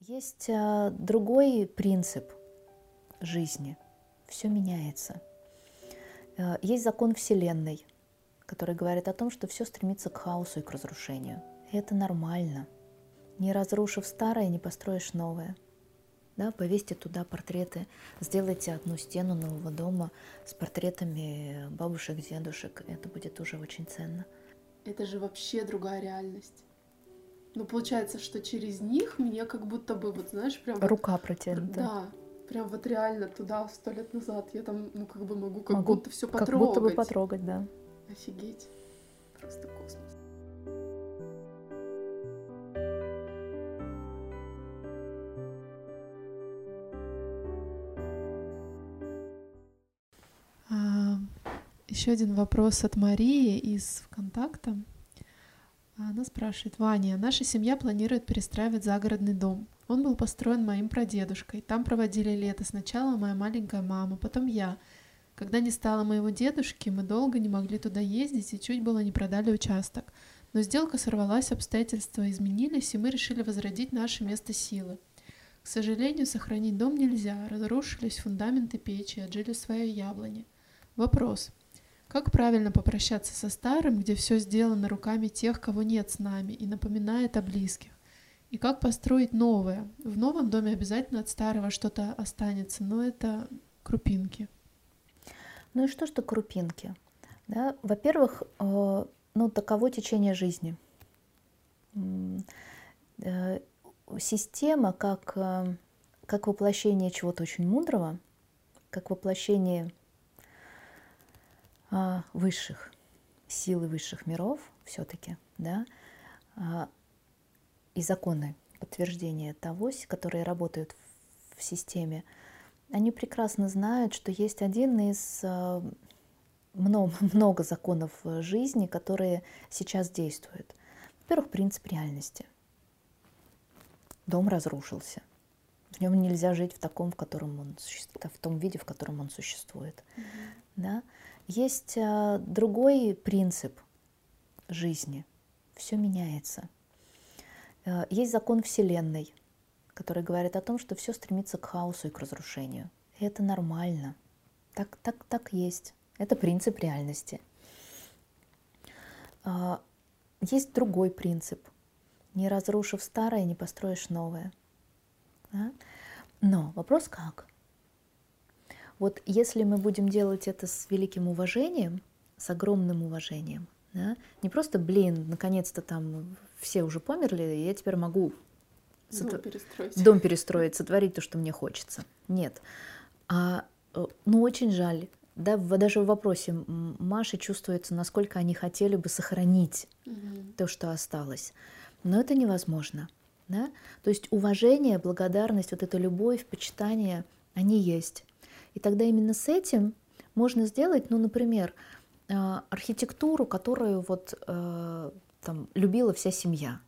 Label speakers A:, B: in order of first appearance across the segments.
A: Есть а, другой принцип жизни. Все меняется. А, есть закон Вселенной, который говорит о том, что все стремится к хаосу и к разрушению. И это нормально. Не разрушив старое, не построишь новое. Да, повесьте туда портреты, сделайте одну стену нового дома с портретами бабушек, дедушек. Это будет уже очень ценно.
B: Это же вообще другая реальность. Ну, получается, что через них мне как будто бы, вот знаешь, прям...
A: Рука протянута.
B: Да, прям вот реально туда, сто лет назад. Я там, ну, как бы могу как могу будто все потрогать. Как
A: будто бы потрогать, да.
B: Офигеть. Просто космос. А, Еще один вопрос от Марии из ВКонтакта. Она спрашивает, Ваня, наша семья планирует перестраивать загородный дом. Он был построен моим прадедушкой. Там проводили лето сначала моя маленькая мама, потом я. Когда не стало моего дедушки, мы долго не могли туда ездить и чуть было не продали участок. Но сделка сорвалась, обстоятельства изменились, и мы решили возродить наше место силы. К сожалению, сохранить дом нельзя. Разрушились фундаменты печи, отжили свои яблони. Вопрос. Как правильно попрощаться со старым, где все сделано руками тех, кого нет с нами, и напоминает о близких? И как построить новое? В новом доме обязательно от старого что-то останется, но это крупинки.
A: Ну и что что крупинки? Да? Во-первых, э, ну, таково течение жизни. Э, система как, э, как воплощение чего-то очень мудрого, как воплощение высших, силы высших миров все-таки, да, а, и законы подтверждения того, которые работают в системе, они прекрасно знают, что есть один из а, много, много законов жизни, которые сейчас действуют. Во-первых, принцип реальности. Дом разрушился. В нем нельзя жить в таком, в котором он в том виде, в котором он существует. Mm-hmm. Да? Есть а, другой принцип жизни. Все меняется. А, есть закон Вселенной, который говорит о том, что все стремится к хаосу и к разрушению. И это нормально. Так, так, так есть. Это принцип реальности. А, есть другой принцип. Не разрушив старое, не построишь новое. Но вопрос как? Вот если мы будем делать это с великим уважением, с огромным уважением, да, не просто, блин, наконец-то там все уже померли, и я теперь могу
B: дом, сот... перестроить.
A: дом перестроить, сотворить то, что мне хочется. Нет. А, э, ну, очень жаль. Да, даже в вопросе Маши чувствуется, насколько они хотели бы сохранить угу. то, что осталось. Но это невозможно. Да? То есть уважение, благодарность, вот эта любовь, почитание, они есть. И тогда именно с этим можно сделать, ну, например, а, архитектуру, которую вот э, там любила вся семья,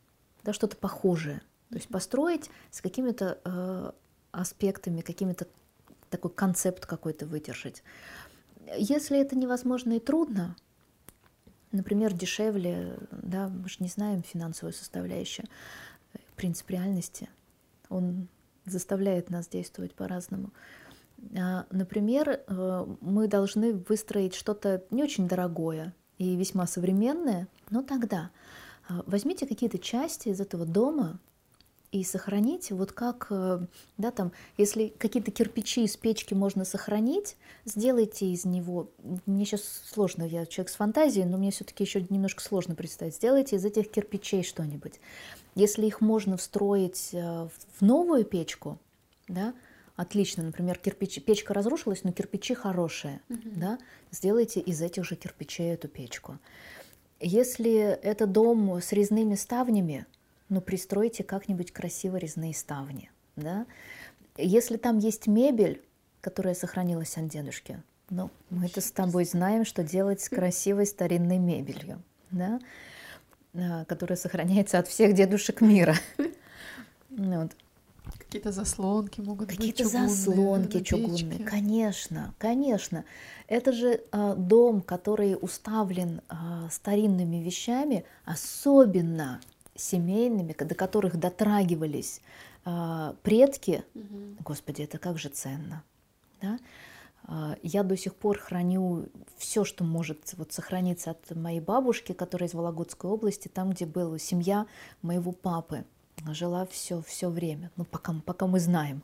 A: да, что-то похожее. То есть построить с какими-то э, аспектами, какими-то такой концепт какой-то выдержать. Если это невозможно и трудно, например, дешевле, да, мы же не знаем финансовую составляющую, принцип реальности, он заставляет нас действовать по-разному. А, например, э, мы должны выстроить что-то не очень дорогое и весьма современное, но тогда а, возьмите какие-то части из этого дома и сохраните, вот как, э, да, там, если какие-то кирпичи из печки можно сохранить, сделайте из него, мне сейчас сложно, я человек с фантазией, но мне все-таки еще немножко сложно представить, сделайте из этих кирпичей что-нибудь. Если их можно встроить э, в новую печку, да, отлично, например, кирпич, печка разрушилась, но кирпичи хорошие, угу. да, сделайте из этих же кирпичей эту печку. Если это дом с резными ставнями, ну, пристройте как-нибудь красиво резные ставни, да. Если там есть мебель, которая сохранилась от дедушки, ну, мы это с тобой знаем, что делать с красивой старинной мебелью, да, а, которая сохраняется от всех дедушек мира. Вот.
B: Какие-то заслонки могут
A: Какие-то
B: быть
A: Какие-то заслонки чугунные, конечно, конечно. Это же э, дом, который уставлен э, старинными вещами, особенно семейными, до которых дотрагивались э, предки, угу. господи, это как же ценно, да? Я до сих пор храню все, что может вот сохраниться от моей бабушки, которая из Вологодской области, там, где была семья моего папы, жила все все время, ну пока пока мы знаем,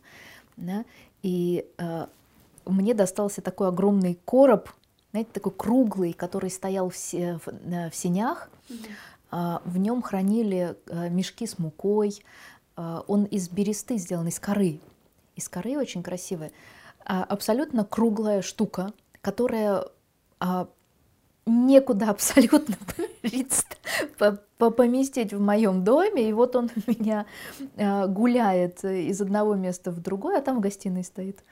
A: да? И э, мне достался такой огромный короб, знаете, такой круглый, который стоял в, в, в сенях. Mm-hmm. В нем хранили э, мешки с мукой. А, он из бересты сделан, из коры. Из коры очень красивая. Абсолютно круглая штука, которая некуда абсолютно поместить в моем доме, и вот он у меня а, гуляет из одного места в другое, а там в гостиной стоит.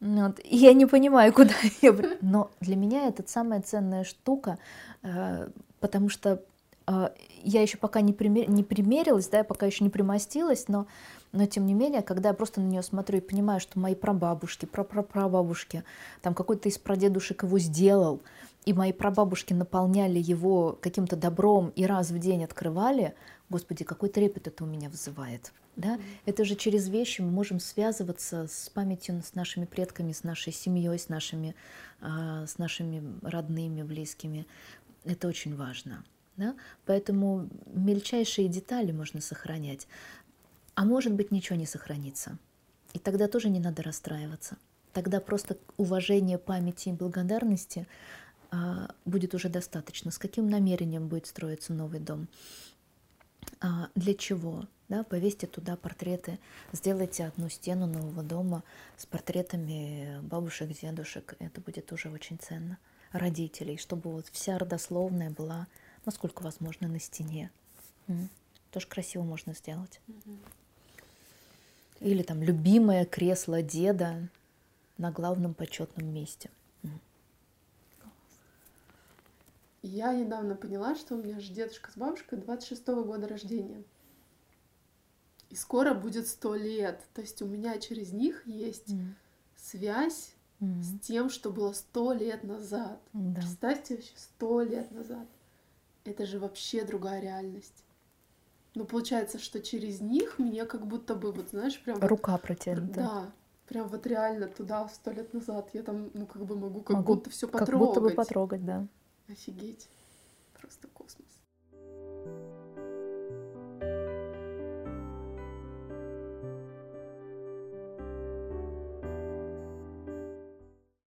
A: Вот. И я не понимаю, куда я... Но для меня это самая ценная штука, а, потому что а, я еще пока не, пример... не примерилась, да, я пока еще не примостилась, но, но тем не менее, когда я просто на нее смотрю и понимаю, что мои прабабушки, прапрапрабабушки, там какой-то из прадедушек его сделал, и мои прабабушки наполняли его каким-то добром и раз в день открывали, Господи, какой трепет это у меня вызывает. Да? Mm-hmm. Это же через вещи мы можем связываться с памятью, с нашими предками, с нашей семьей, с нашими, э, с нашими родными, близкими. Это очень важно. Да? Поэтому мельчайшие детали можно сохранять. А может быть, ничего не сохранится. И тогда тоже не надо расстраиваться. Тогда просто уважение памяти и благодарности будет уже достаточно. С каким намерением будет строиться новый дом? А, для чего? Да, повесьте туда портреты, сделайте одну стену нового дома с портретами бабушек, дедушек. Это будет уже очень ценно. Родителей, чтобы вот вся родословная была, насколько возможно, на стене. Тоже красиво можно сделать. Или там любимое кресло деда на главном почетном месте.
B: Я недавно поняла, что у меня же дедушка с бабушкой 26-го года рождения. И скоро будет сто лет. То есть у меня через них есть mm. связь mm. с тем, что было сто лет назад. Да. Представьте вообще сто лет назад. Это же вообще другая реальность. Ну, получается, что через них мне как будто бы, вот знаешь, прям...
A: Рука вот, протянута.
B: Да, прям вот реально туда, сто лет назад. Я там, ну, как бы могу как могу, будто все потрогать.
A: Как будто бы потрогать, да.
B: Офигеть. Просто космос.